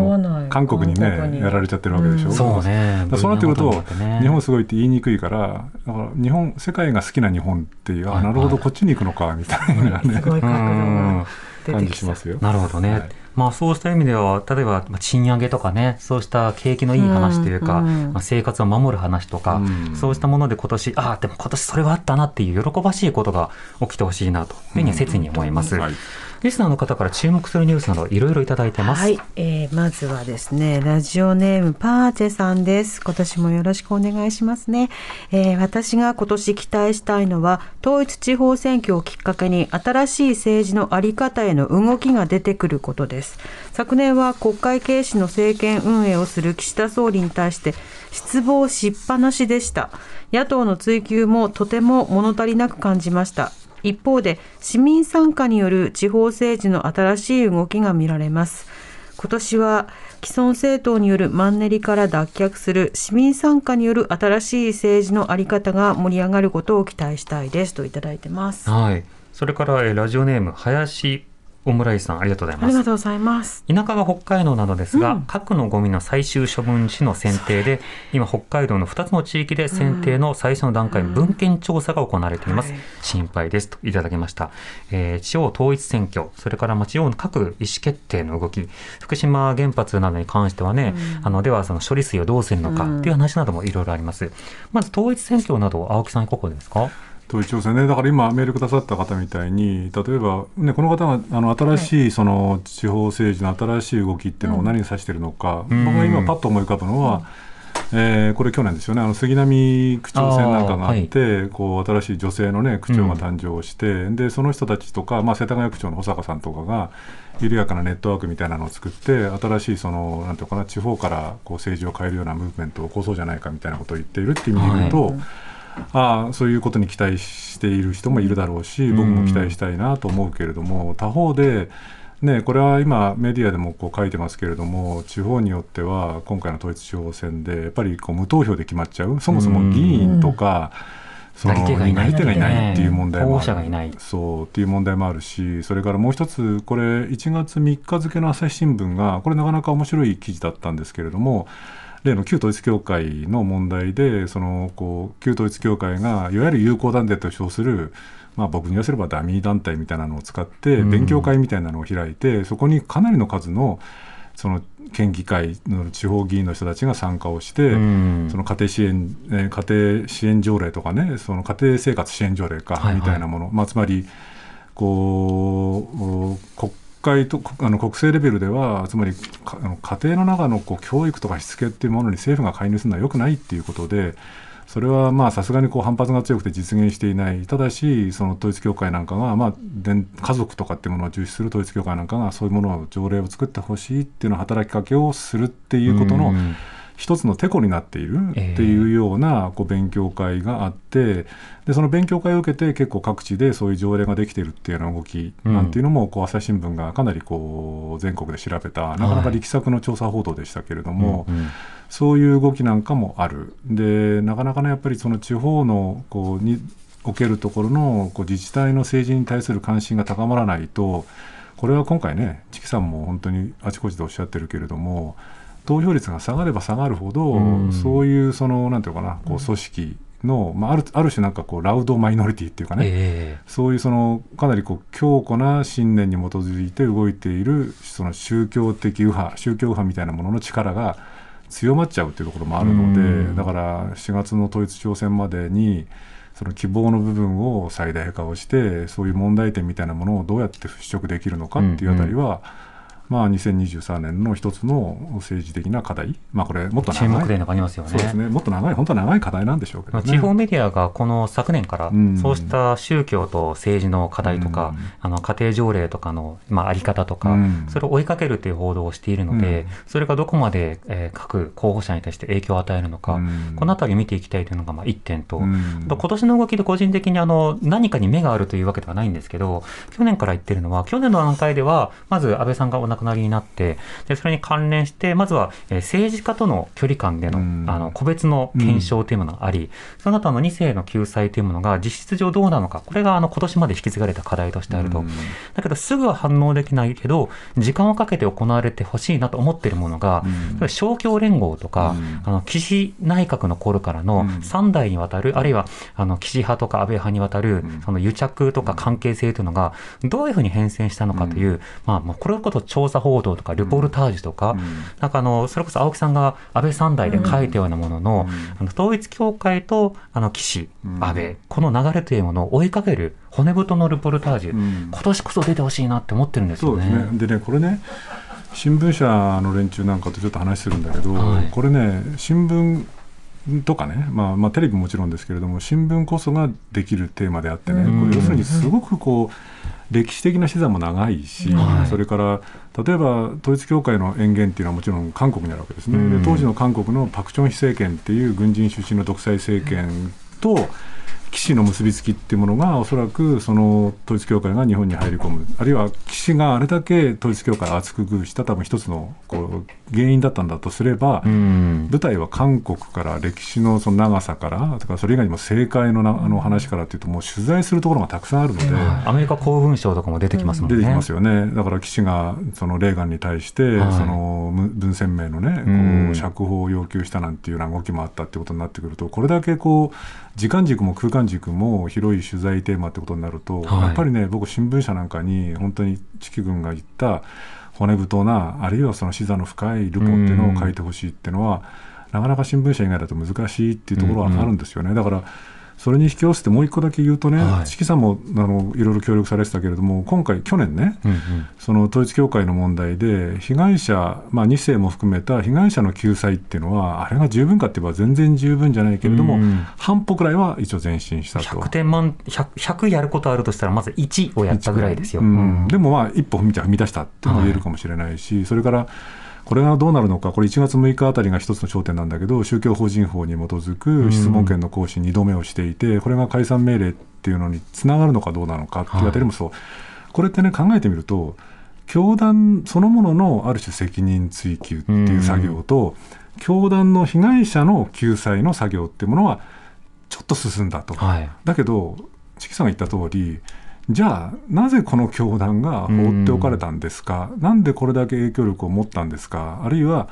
S3: 韓国にね、やられちゃってるわけでしょ。
S1: うん。
S2: そうね。
S3: そうなってくると、
S2: ね。
S3: 日本すごいって言いにくいから、だから日本、世界が好きな日本っていう、
S2: はい
S3: あなるほど、こっちに行くのかみたいなね、
S1: すごい角度
S2: うん。
S1: が出
S3: 感
S1: てきた
S3: じしますよ。
S2: なるほどね。
S3: はい
S2: まあそうした意味では、例えばまあ賃上げとかね、そうした景気のいい話というか、
S1: うんうん。
S2: まあ、生活を守る話とか、
S3: うん。
S2: そうしたもので今年、ああ、でも今年それはあったなっていう喜ばしいことが起きてほしいなというふうに切に思います。
S3: はい
S2: リスナーの方から注目するニュースなどいろいろいただいてます。
S1: はい、えーまずはですね、ラジオネームパーチェさんです。今年もよろしくお願いしますね。えー私が今年期待したいのは、統一地方選挙をきっかけに新しい政治のあり方への動きが出てくることです。昨年は国会軽視の政権運営をする岸田総理に対して失望しっぱなしでした。野党の追及もとても物足りなく感じました。一方で市民参加による地方政治の新しい動きが見られます今年は既存政党によるマンネリから脱却する市民参加による新しい政治のあり方が盛り上がることを期待したいですといただいてます
S2: はい。それから、えラジオネーム、林オムライスさん、ありがとうございます。
S1: りがとうございます
S2: 田舎が北海道なのですが、
S1: うん
S2: 核のゴミの最終処分地の選定で、今北海道の2つの地域で選定の最初の段階、
S1: うん
S2: 文献調査が行われています。
S1: はい
S2: 心配ですといただきました。えー地方統一選挙、それからまあ地方の各意思決定の動き、福島原発などに関してはね、あのではその処理水をどうするのかっていう話などもいろいろあります。まず統一選挙など青木さんいかがですか？
S3: 統一調整ね、だから今、メールくださった方みたいに、例えば、ね、この方があの新しいその地方政治の新しい動きっていうのを何に指しているのか、
S2: うん。
S3: 僕が今、パッと思い浮かぶのは、えーこれ、去年ですよね、あの杉並区長選なんかがあって、こう新しい女性の、ね、区長が誕生して、でその人たちとか、まあ、世田谷区長の保坂さんとかが、緩やかなネットワークみたいなのを作って、新しいそのなんていうのかな地方からこう政治を変えるようなムーブメントを起こそうじゃないかみたいなことを言っているっていう意味で言うと、ああそういうことに期待している人もいるだろうし、僕も期待したいなと思うけれども、他方で、ね、これは今、メディアでもこう書いてますけれども、地方によっては、今回の統一地方選で、やっぱりこう無投票で決まっちゃう、そもそも議員とか、その
S2: なり手がいない。
S3: なり手がいないっていう問題も
S2: 候補
S3: ある
S2: 者がいない。
S3: そうっていう問題もあるし、それからもう一つ、これ、1月3日付の朝日新聞が、これ、なかなか面白い記事だったんですけれども、例の旧統一教会の問題で、そのこう旧統一教会がいわゆる友好団体と称する、まあ、僕に言わせればダミー団体みたいなのを使って、
S2: うん。
S3: 勉強会みたいなのを開いて、そこにかなりの数のその県議会の地方議員の人たちが参加をして、
S2: うん。
S3: その家庭支援、えー家庭支援条例とかね、その家庭生活支援条例か、
S2: はいはい。
S3: みたいなもの、まあ、つまり、こう、お国会とあの国政レベルでは、つまりあの家庭の中のこう教育とかしつけっていうものに政府が介入するのはよくないっていうことで、それはまあさすがにこう反発が強くて実現していない、ただし、その統一教会なんかが、まあ、家族とかっていうものを重視する統一教会なんかが、そういうものを条例を作ってほしいっていうのを働きかけをするっていうことの、
S2: うん。
S3: 一つのてこになっているっていうようなこう勉強会があってでその勉強会を受けて結構各地でそういう条例ができているっていうような動きなんていうのもこう朝日新聞がかなりこう全国で調べたなかなか力作の調査報道でしたけれども、
S2: うんうん。
S3: そういう動きなんかもある。でなかなかねやっぱりその地方のこうにおけるところのこう自治体の政治に対する関心が高まらないとこれは今回ねチキさんも本当にあちこちでおっしゃってるけれども投票率が下がれば下がるほど、
S2: うん。
S3: そういうそのなんていうのかなこう組織の、まあ、あるある種なんかこうラウドマイノリティっていうかね、
S2: え
S3: そういうそのかなりこう強固な信念に基づいて動いているその宗教的右派宗教右派みたいなものの力が強まっちゃうっていうところもあるので、
S2: うん。
S3: だから4月の統一地方選までにその希望の部分を最大化をしてそういう問題点みたいなものをどうやって払拭できるのかっていうあたりは、まあ、2023年の一つの政治的な課題、まあ、これ、もっと長い。
S2: 注目点がありますよね。
S3: そうですね、もっと長い、本当は長い課題なんでしょうけどね。
S2: 地方メディアがこの昨年から
S3: うん、
S2: そうした宗教と政治の課題とか、
S3: うん。
S2: あの家庭条例とかの、まあ、あり方とか、
S3: うん。
S2: それを追いかけるという報道をしているので、
S3: うん。
S2: それがどこまで、えー各候補者に対して影響を与えるのか、
S3: うん。
S2: このあたりを見ていきたいというのがまあ1点と、
S3: うん。
S2: 今年の動きで個人的にあの何かに目があるというわけではないんですけど、去年から言ってるのは、去年の段階では、まず安倍さんがお亡くなりになって、でそれに関連して、まずは、えー政治家との距離感での,、
S3: うん。
S2: あの個別の検証というものがあり、その後あの2世の救済というものが実質上どうなのか、これがあの今年まで引き継がれた課題としてあると。
S3: うん。
S2: だけどすぐは反応できないけど、時間をかけて行われてほしいなと思っているものが、
S3: うん。
S2: 勝共連合とか、
S3: うん。
S2: あの岸内閣の頃からの
S3: うん。
S2: 3代にわたる、あるいはあの岸派とか安倍派にわたる
S3: ん。
S2: その癒着とか関係性というのがどういうふうに変遷したのかという、まあ、まあこれこそ調査報道とかルポルタージュとか、
S3: うん。
S2: なんかあのそれこそ青木さんが安倍三代で書いたようなものの,、あの統一教会とあの岸、
S3: うん。
S2: 安倍この流れというものを追いかける骨太のルポルタージュ、
S3: うん。
S2: 今年こそ出てほしいなって思ってるんですよね。
S3: そうですね。でね、これね、新聞社の連中なんかとちょっと話するんだけど、
S2: はい。
S3: これね、新聞とかね、まあ、まあテレビももちろんですけれども、新聞こそができるテーマであってね、
S1: うん。
S3: これ要するにすごくこう、歴史的な資産も長いし、
S2: はい。
S3: それから例えば統一教会の権限っていうのはもちろん韓国にあるわけですね、
S2: うん。
S3: で当時の韓国のパク・チョンヒ政権っていう軍人出身の独裁政権と岸の結びつきっていうものがおそらくその統一教会が日本に入り込む。あるいは岸があれだけ統一教会を厚く遇した多分一つのこう原因だったんだとすれば、
S2: うん。
S3: 舞台は韓国から歴史のその長さからとかそれ以外にも政界のなあの話からというともう取材するところがたくさんあるので。
S2: アメリカ公文省とかも出てきますもんね。
S3: 出てきますよね、だから岸がそのレーガンに対して、
S2: はい。
S3: そのむ文鮮明のね、
S2: うん。
S3: こう釈放を要求したなんていうような動きもあったってことになってくると、これだけこう時間軸も空間軸も広い取材テーマってことになると、
S2: はい
S3: やっぱりね、僕、新聞社なんかに、本当に地球軍が言った骨太な、あるいはその視座の深いルポっていうのを書いてほしいっていうのは、なかなか新聞社以外だと難しいっていうところはあるんですよね。だからそれに引き合わせてもう一個だけ言うとね、
S2: はい。
S3: さんもあのいろいろ協力されてたけれども、今回、去年ね、
S2: うんうん。
S3: その統一教会の問題で、被害者、まあ、2世も含めた被害者の救済っていうのは、あれが十分かって言えば全然十分じゃないけれども、
S2: うん
S3: 半歩くらいは一応前進したと。
S2: 100点満 100, 100やることあるとしたらまず1をやったぐらいですよ。
S3: うん。でもまあ一歩踏み出したって言えるかもしれないし、それからこれがどうなるのか、これ1月6日あたりが一つの焦点なんだけど、宗教法人法に基づく質問権の行使2度目をしていて、これが解散命令っていうのにつながるのかどうなのかっていうあたりもそう、これってね、考えてみると、教団そのもののある種責任追及っていう作業と、教団の被害者の救済の作業っていうものは、ちょっと進んだと。
S2: はい。
S3: だけど、チキさんが言った通り、じゃあ、なぜこの教団が放っておかれたんですか、なんでこれだけ影響力を持ったんですか、あるいは、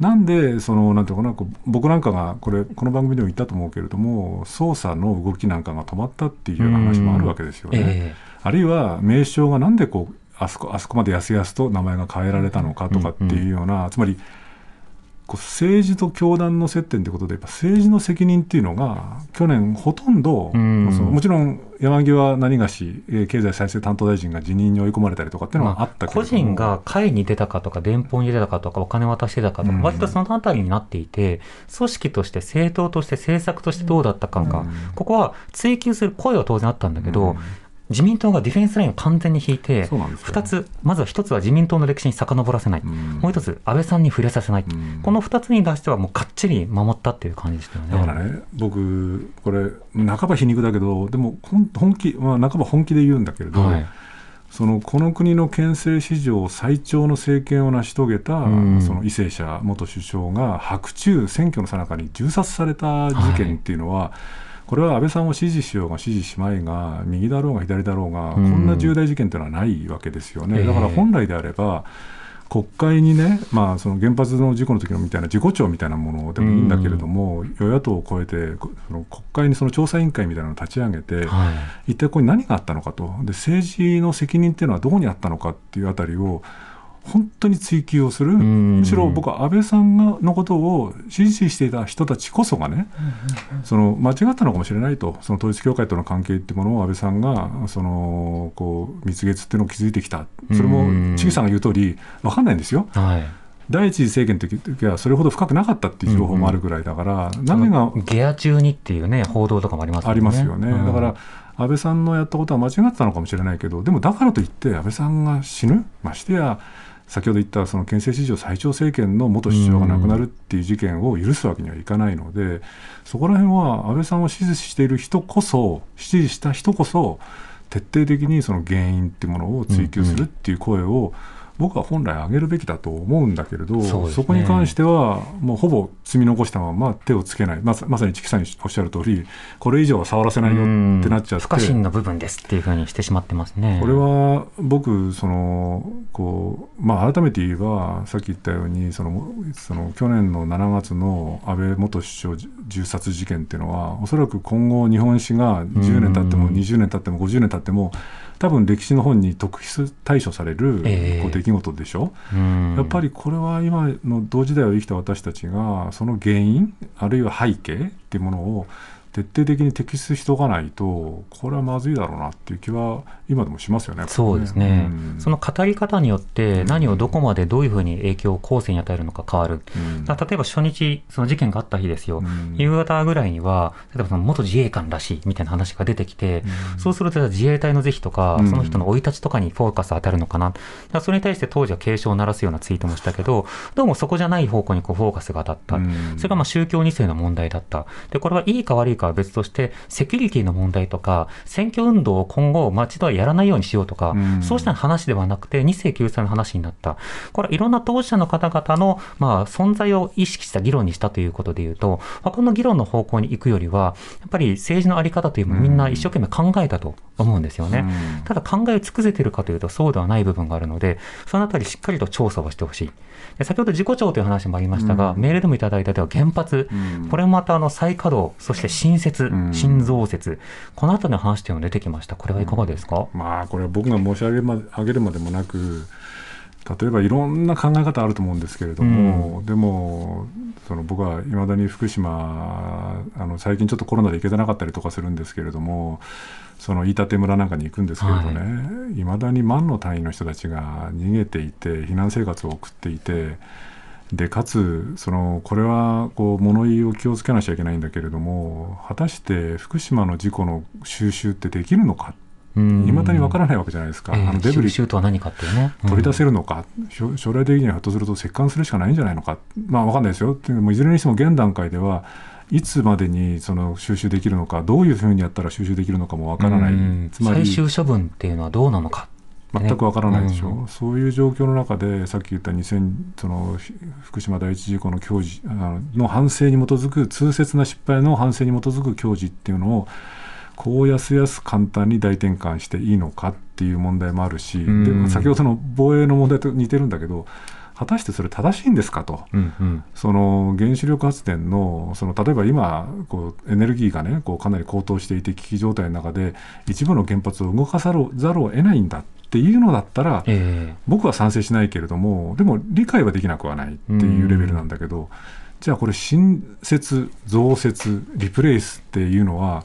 S3: なんで、その、なんていうのかな、僕なんかが、これ、この番組でも言ったと思うけれども、捜査の動きなんかが止まったっていうような話もあるわけですよね。
S2: え
S3: あるいは、名称がなんでこう、あそこあそこまでやすやすと名前が変えられたのかとかっていうような、つまり、こう政治と教団の接点ということで、やっぱ政治の責任っていうのが、去年、ほとんど、
S2: うん。
S3: そのもちろん山際何がし、えー経済再生担当大臣が辞任に追い込まれたりとかっていうのはあったけれども、
S2: 個人が会に出たかとか、電報に出たかとか、お金渡してたかとか、
S3: うん
S2: 割とそのあたりになっていて、組織として、政党として、政策としてどうだったかここは追及する声は当然あったんだけど、
S3: うん
S2: 自民党がディフェンスラインを完全に引いて
S3: そうなんですよ、
S2: 二つ、まずは一つは自民党の歴史に遡らせない、
S3: うん。
S2: もう一つ、安倍さんに触れさせない、
S3: うん。
S2: この二つに出しては、もうかっちり守ったっていう感じでしたよね。
S3: だからね、僕、これ、半ば皮肉だけど、でも本本気、まあ、半ば本気で言うんだけれど、
S2: はい。
S3: そのこの国の憲政史上最長の政権を成し遂げた、
S2: うん。
S3: その為政者元首相が白昼選挙の最中に銃殺された事件っていうのは、これは安倍さんを支持しようが支持しまいが右だろうが左だろうが、
S2: うん。
S3: こんな重大事件っていうのはないわけですよね。
S2: ええ。
S3: だから本来であれば国会にね、まあ、その原発の事故の時のみたいな事故調みたいなものでもいいんだけれども、与野党を超えてこその国会にその調査委員会みたいなのを立ち上げて、
S2: はい。
S3: 一体これ何があったのかと。で政治の責任っていうのはどこにあったのかっていうあたりを本当に追及をする、
S2: ん。
S3: むしろ僕は安倍さんがのことを支持していた人たちこそがね、その間違ったのかもしれないと、その統一教会との関係っていうものを安倍さんがそのこう蜜月っていうのを築いてきた、それ
S2: うん
S3: も千木さんが言う通り、分かんないんですよ。
S2: はい。
S3: 第一次政権の時はそれほど深くなかったっていう情報もあるぐらいだから、何が
S2: ゲア中にっていうね、報道とかもありますよね。
S3: ありますよね、
S2: うん
S3: だから安倍さんのやったことは間違ってたのかもしれないけど、でもだからといって、安倍さんが死ぬ、ましてや、先ほど言ったその憲政史上最長政権の元首相が亡くなるっていう事件を許すわけにはいかないので、そこら辺は安倍さんを支持している人こそ、支持した人こそ、徹底的にその原因っていうものを追及するっていう声を、僕は本来上げるべきだと思うんだけれど、
S2: そね。
S3: こに関しては、もうほぼ積み残したまま手をつけない、まさまさにチキさんにおっしゃる通り、これ以上は触らせないよってなっちゃって、
S2: 不可侵の部分ですっていうふうにしてしまってますね。
S3: これは僕そのこう、まあ、改めて言えば、さっき言ったように、そのその去年の7月の安倍元首相銃殺事件っていうのは、おそらく今後、日本史が10年経っても
S2: うん。
S3: 20年経っても50年経っても、多分歴史の本に特筆対処される
S2: ええ
S3: こう出来事でしょ？
S2: うん
S3: やっぱりこれは今の同時代を生きた私たちがその原因あるいは背景っていうものを徹底的に摘出しておかないとこれはまずいだろうなっていう気は今でもしますよね。
S2: そうですね、
S3: うん
S2: その語り方によって何をどこまでどういうふうに影響を後世に与えるのか変わる。
S3: うん
S2: 例えば初日、その事件があった日ですよ。
S3: うん
S2: 夕方ぐらいには、例えばその元自衛官らしいみたいな話が出てきて、そうすると自衛隊の是非とか、
S3: うん
S2: その人の生い立ちとかにフォーカス当たるのかな。だからそれに対して当時は警鐘を鳴らすようなツイートもしたけど、どうもそこじゃない方向にこうフォーカスが当たった。
S3: うん
S2: それがまあ宗教2世の問題だった。で、これはいいか悪いかは別として、セキュリティの問題とか、選挙運動を今後街ではやらないようにしようとか、
S3: うん
S2: そうした話ではなくて、2世救済の話になった。これはいろんな当事者の方々の、まあ、存在を意識した議論にしたということで言うと、まあこの議論の方向に行くよりは、やっぱり政治のあり方というのをみんな一生懸命考えたと思うんですよね。
S3: うん
S2: ただ考え尽くせてるかというとそうではない部分があるので、そのあたりしっかりと調査をしてほしい。で先ほど自己調という話もありましたが、
S3: うん
S2: メールでもいただいたでは原発、
S3: うん
S2: これもまたあの再稼働、そして新設、
S3: うん。
S2: 新増設、このあたりの話というのが出てきました。これはいかがですか、
S3: まあこれは僕が申し上げるまで上げるまでもなく例えばいろんな考え方あると思うんですけれども、でもその僕はいまだに福島あの最近ちょっとコロナで行けてなかったりとかするんですけれどもその飯舘村なんかに行くんですけれどね、い、まだに万の単位の人たちが逃げていて避難生活を送っていて。でかつそのこれはこう物言いを気をつけなきゃいけないんだけれども果たして福島の事故の収集ってできるのか？いまだにわからないわけじゃないですか、
S2: えー
S3: あのデブリ
S2: 収集とは何かっていうね。
S3: 取り出せ
S2: る。
S3: るのか、将将来的にはひょっとすると折檻するしかないんじゃないのか、まあわかんないですよ、でもいずれにしても現段階では、いつまでにその収集できるのか、どういうふうにやったら収集できるのかもわからない、
S2: うん。
S3: つまり
S2: 最終処分っていうのはどうなのか。
S3: 全くわからないでしょ、
S2: うん。
S3: そういう状況の中で、さっき言った2000そのひ福島第一事故の教示あのの反省に基づく、痛切な失敗の反省に基づく教示っていうのを、こうやすやす簡単に大転換していいのかっていう問題もあるし、
S2: ん。
S3: でも先ほどの防衛の問題と似てるんだけど、果たしてそれ正しいんですかと。
S2: うんうん。
S3: その原子力発電のその例えば今こうエネルギーがねこうかなり高騰していて危機状態の中で一部の原発を動かさるざるを得ないんだっていうのだったら
S2: え
S3: 僕は賛成しないけれどもでも理解はできなくはないっていうレベルなんだけどじゃあこれ新設増設リプレイスっていうのは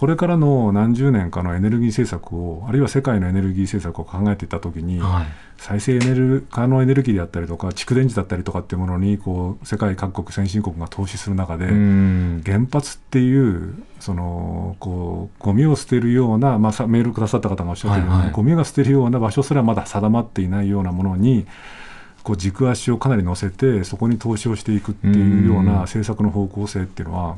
S3: これからの何十年かのエネルギー政策をあるいは世界のエネルギー政策を考えていったときに、
S2: えはい。
S3: 再生エネル可能エネルギーであったりとか蓄電池だったりとかっていうものにこう世界各国先進国が投資する中で、
S2: うん。
S3: 原発っていうそのこうゴミを捨てるような、まあ、さメールくださった方がおっしゃってるように、
S2: はいはい。
S3: ゴミが捨てるような場所すらまだ定まっていないようなものにこう軸足をかなり乗せてそこに投資をしていくっていうよう
S2: うん。
S3: な政策の方向性っていうのは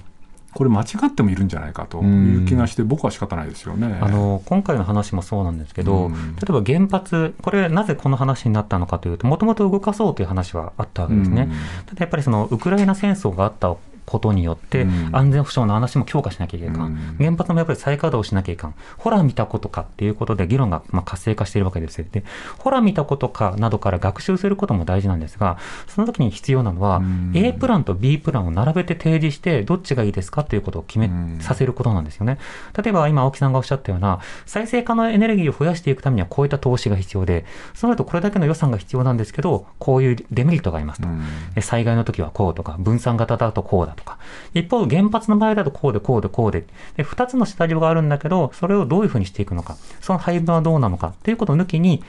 S3: これ間違ってもいるんじゃないかという気がして僕は仕方ないですよね。
S2: あの今回の話もそうなんですけど、
S3: うん
S2: 例えば原発、これ、なぜこの話になったのかというと、もともと動かそうという話はあったわけですね。ただやっぱりそのウクライナ戦争があったことによって、
S3: うん
S2: 安全保障の話も強化しなきゃいけないかん、
S3: うん
S2: 原発もやっぱり再稼働しなきゃいかん、ほら見たことかっていうことで議論がまあ活性化しているわけですよ。で、ほら見たことかなどから学習することも大事なんですが、その時に必要なのは、
S3: うん
S2: A プランと B プランを並べて提示して、どっちがいいですかっていうことを決め
S3: うん
S2: させることなんですよね。例えば今、青木さんがおっしゃったような、再生可能エネルギーを増やしていくためにはこういった投資が必要で、そうなるとこれだけの予算が必要なんですけど、こういうデメリットがありますと。災害の時はこうとか、分散型だとこうだとか。一方、原発の場合だとこうでこうでこうで。で、二つのシナリオがあるんだけど、それをどういうふうにしていくのか。その配分はどうなのかということを抜きに、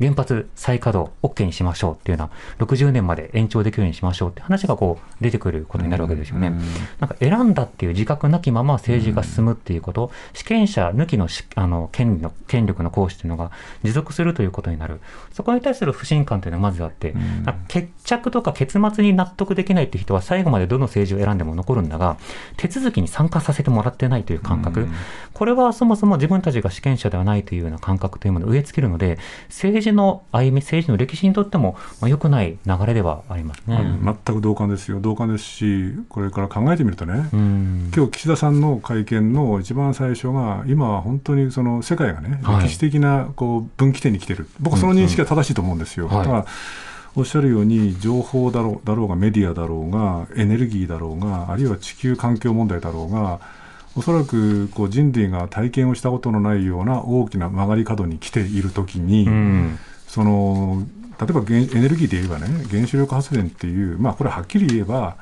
S2: 原発再稼働 OK にしましょうっていうような、60年まで延長できるようにしましょうって話がこう出てくることになるわけですよね。
S3: うん
S2: なんか選んだっていう自覚なきまま政治が進むっていうこと、試験者抜きのしあの権利の権力の行使というのが持続するということになる。そこに対する不信感というのはまずあって、
S3: ん
S2: なんか決着とか結末に納得できないっていう人は最後までどの政治を選んでも残るんだが、手続きに参加させてもらってないという感覚、
S3: うん
S2: これはそもそも自分たちが試験者ではないというような感覚というものを植え付けるので、政治の歩み、政治の歴史にとっても、まあ、良くない流れではありますね。
S3: 全く同感ですよ、同感ですし、これから考えてみるとね、
S2: うん。
S3: 今日岸田さんの会見の一番最初が、今は本当にその世界がね、
S2: はい。
S3: 歴史的なこう分岐点に来てる、僕はその認識は正しいと思うんですよ。
S2: うんうん
S3: だからおっしゃるように、情報だろうだろうが、メディアだろうが、エネルギーだろうが、あるいは地球環境問題だろうが、おそらくこう人類が体験をしたことのないような大きな曲がり角に来ているときに、
S2: うん。
S3: その例えば原エネルギーで言えばね、原子力発電っていう、まあ、これはっきり言えば、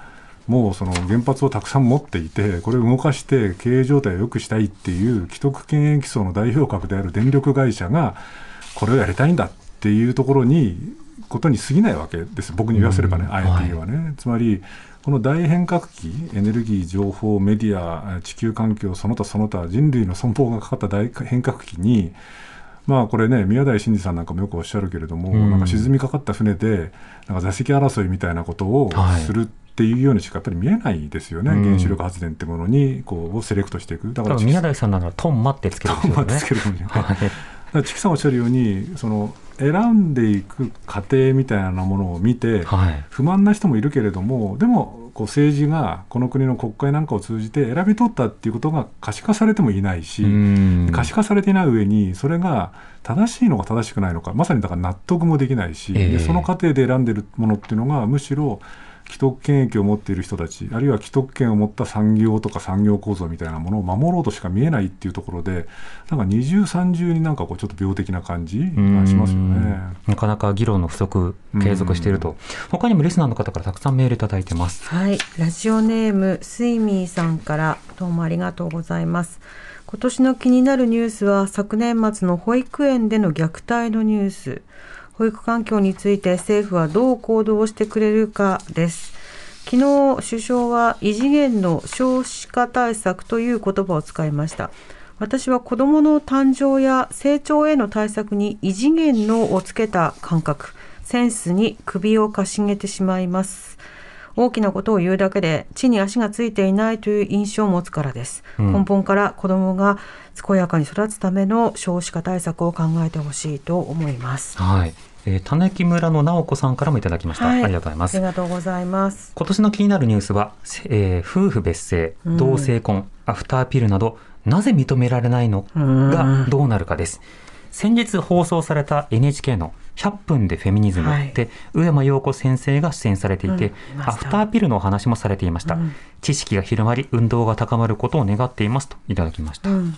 S3: もうその原発をたくさん持っていて、これを動かして経営状態を良くしたいっていう既得権益層の代表格である電力会社が、これをやりたいんだっていうところに、ことに過ぎないわけです、僕に言わせればね、
S2: うん。
S3: あえて言えばね。つまりこの大変革期、エネルギー、情報、メディア、地球環境、その他その他、人類の存亡がかかった大変革期に、まあこれね、宮台真司さんなんかもよくおっしゃるけれども、
S2: うん。
S3: なんか沈みかかった船で、なんか座席争いみたいなことを
S2: はい。
S3: するっていうようにしかやっぱり見えないですよね、
S2: うん。
S3: 原子力発電ってものにこうをセレクトしていく。だから
S2: 宮台さんならトンマってつけるんですよね。
S3: トンマってつけるかもしれない
S2: はい。
S3: だからチキさんおっしゃるように、その選んでいく過程みたいなものを見て、
S2: はい。
S3: 不満な人もいるけれども、でもこう政治がこの国の国会なんかを通じて選び取ったっていうことが可視化されてもいないし、
S2: うん
S3: 可視化されていない上に、それが正しいのか正しくないのか、まさにだから納得もできないし、
S2: ええ
S3: でその過程で選んでるものっていうのが、むしろ既得権益を持っている人たち、あるいは既得権を持った産業とか産業構造みたいなものを守ろうとしか見えないっていうところで、なんか二重三重になんかこうちょっと病的な感じがしますよね。
S2: なかなか議論の不足、継続していると。他にもリスナーの方からたくさんメールいただいてます。
S1: はい、ラジオネームスイミーさんからどうもありがとうございます。今年の気になるニュースは昨年末の保育園での虐待のニュース。保育環境について政府はどう行動してくれるかです。昨日首相は異次元の少子化対策という言葉を使いました。私は子どもの誕生や成長への対策に異次元のをつけた感覚、センスに首をかしげてしまいます。大きなことを言うだけで地に足がついていないという印象を持つからです。
S2: うん
S1: 根本から子どもが健やかに育つための少子化対策を考えてほしいと思います。
S2: はい。えー、種木村の直子さんからもいただきました。
S1: はい
S2: ありがとうございます
S1: あり。がとうございます。
S2: 今年の気になるニュースは、せえー夫婦別姓、
S1: うん
S2: 同性婚、アフターピルなど、なぜ認められないの
S1: うん
S2: がどうなるかです。先日放送された NHK の100分でフェミニズム
S1: はい。
S2: で、上山陽子先生が出演されていて、
S1: うん。
S2: アフターピルのお話もされていました。
S1: うん。
S2: 知識が広まり、運動が高まることを願っていますといただきました。
S1: うん。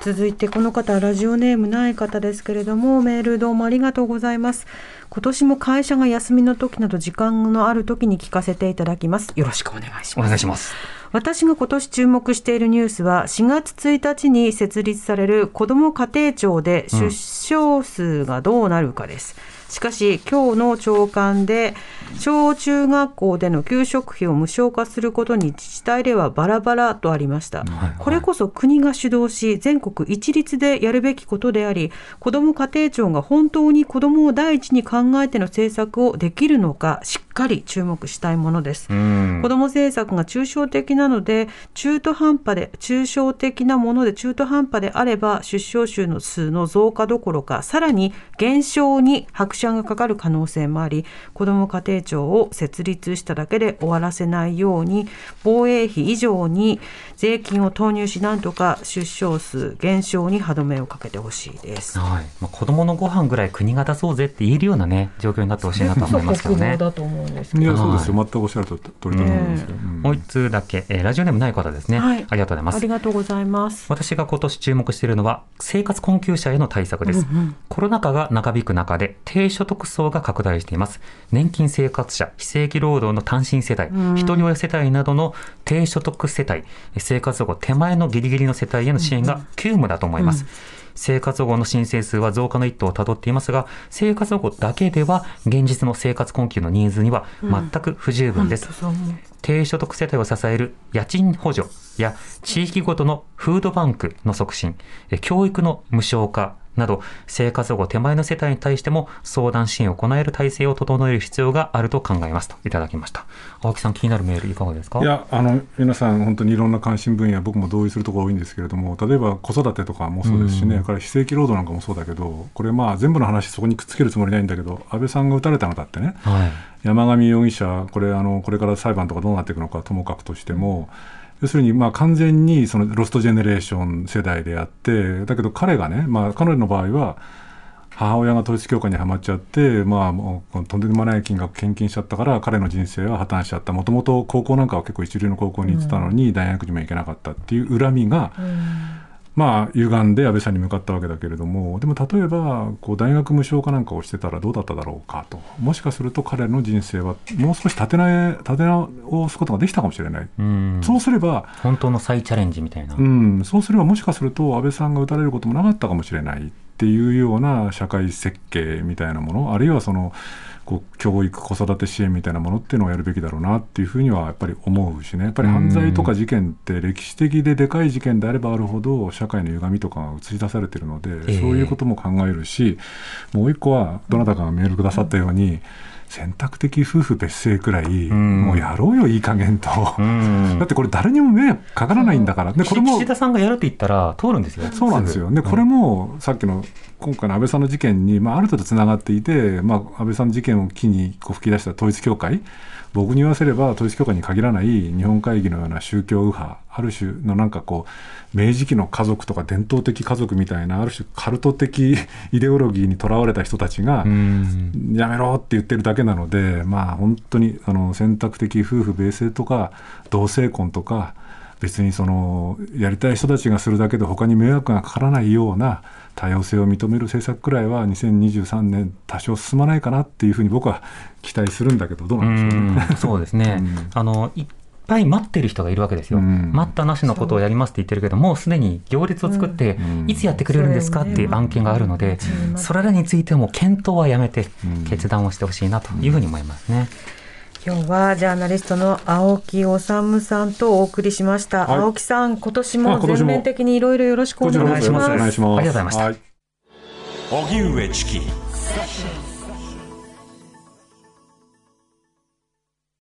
S1: 続いてこの方ラジオネームない方ですけれどもメールどうもありがとうございます。今年も会社が休みの時など時間のある時に聞かせていただきます。よろしくお願いします。
S2: お願いします。
S1: 私が今年注目しているニュースは4月1日に設立される子ども家庭庁で出生数がどうなるかです、しかし今日の朝刊で小中学校での給食費を無償化することに自治体ではバラバラとありました、
S2: はい
S1: これこそ国が主導し全国一律でやるべきことであり子ども家庭庁が本当に子どもを第一に考えての政策をできるのかしっかり注目したいものです、
S2: うん。
S1: 子ども政策が抽象的なので中途半端で抽象的なもので中途半端であれば出生数の数の増加どころころかさらに減少に拍車がかかる可能性もあり子ども家庭庁を設立しただけで終わらせないように防衛費以上に税金を投入しなんとか出生数減少に歯止めをかけてほしいです。
S2: はい。まあ、子供のご飯ぐらい国が出そうぜって言えるようなね、状況になってほしいなと思いますけどね。
S1: だと思うんですけど。
S3: いや、そうですよ。全くおっしゃると通りだと思います
S2: もう一通だけ、えーラジオネームない方ですね。
S1: はい
S2: ありがとうございます
S1: あり。がとうございます。
S2: 私が今年注目しているのは生活困窮者への対策です、コロナ禍が長引く中で低所得層が拡大しています年金生活者非正規労働の単身世帯、一人親世帯などの低所得世帯生活保護手前のギリギリの世帯への支援が急務だと思います、生活保護の申請数は増加の一途をたどっていますが生活保護だけでは現実の生活困窮のニーズには全く不十分です、
S1: う思う。
S2: 低所得世帯を支える家賃補助や地域ごとのフードバンクの促進、え教育の無償化など生活保護手前の世帯に対しても相談支援を行える体制を整える必要があると考えますといただきました。青木さん気になるメールいかがですか？
S3: いやあの皆さん、本当にいろんな関心分野、僕も同意するところ多いんですけれども、例えば子育てとかもそうですしね、から非正規労働なんかもそうだけど、これ、まあ全部の話、そこにくっつけるつもりないんだけど、安倍さんが撃たれたのだってね、
S2: はい。
S3: 山上容疑者、これあの、これから裁判とかどうなっていくのかともかくとしても、要するにまあ完全にそのロストジェネレーション世代であって、だけど彼がね、まあ、彼の場合は、母親が統一教会にはまっちゃって、まあ、もうとんでもない金額献金しちゃったから、彼の人生は破綻しちゃった、もともと高校なんかは結構一流の高校に行ってたのに、大学にも行けなかったっていう恨みが、まあ、歪んで安倍さんに向かったわけだけれども、でも例えば、こう大学無償化なんかをしてたらどうだっただろうかと、もしかすると彼の人生はもう少し立てな立て直すことができたかもしれない。
S2: うん。
S3: そうすれば、
S2: 本当の再チャレンジみたいな。
S3: うん、そうすればもしかすると安倍さんが撃たれることもなかったかもしれないっていうような社会設計みたいなものあるいはそのこう教育子育て支援みたいなものっていうのをやるべきだろうなっていうふうにはやっぱり思うしね。やっぱり犯罪とか事件って歴史的ででかい事件であればあるほど社会の歪みとかが映し出されてるので、
S2: ええ。
S3: そういうことも考えるしもう一個はどなたかがメールくださったように、選択的夫婦別姓くらい、
S2: ん
S3: もうやろうよいい加減と。
S2: うん。
S3: だってこれ誰にも迷惑かからないんだから。で、これも
S2: 岸、田さんがやるって言ったら通るんですよ。
S3: そうなんですよ。
S2: ぐ
S3: で、これも、さっきの、今回の安倍さんの事件に、まあ、ある程度つながっていて、まあ、安倍さんの事件を機にこう吹き出した統一教会、僕に言わせれば、統一教会に限らない日本会議のような宗教右派、ある種のなんかこう、明治期の家族とか伝統的家族みたいな、ある種カルト的イデオロギーにとらわれた人たちが、
S2: うん。
S3: やめろって言ってるだけなので、まあ、本当にあの選択的夫婦別姓とか同性婚とか別にそのやりたい人たちがするだけで他に迷惑がかからないような多様性を認める政策くらいは2023年多少進まないかなっていうふうに僕は期待するんだけどどう
S2: う
S3: なんでしょうね。
S2: ん。そうですね、
S3: うん。
S2: あのいっぱい待ってる人がいるわけですよ、
S3: うん。
S2: 待ったなしのことをやりますって言ってるけど、もうすでに行列を作って、
S3: うん。
S2: いつやってくれるんですかっていう案件があるので、
S1: うん。
S2: それらについても検討はやめて
S3: うん。
S2: 決断をしてほしいなというふうに思いますね。
S1: 今日はジャーナリストの青木治さんとお送りしました。
S3: はい。
S1: 青木さん、今年
S3: あ
S1: も。全面的にいろいろよろしく
S3: お願いします。
S2: ありがとうございました。
S3: はい。
S4: 荻上チキ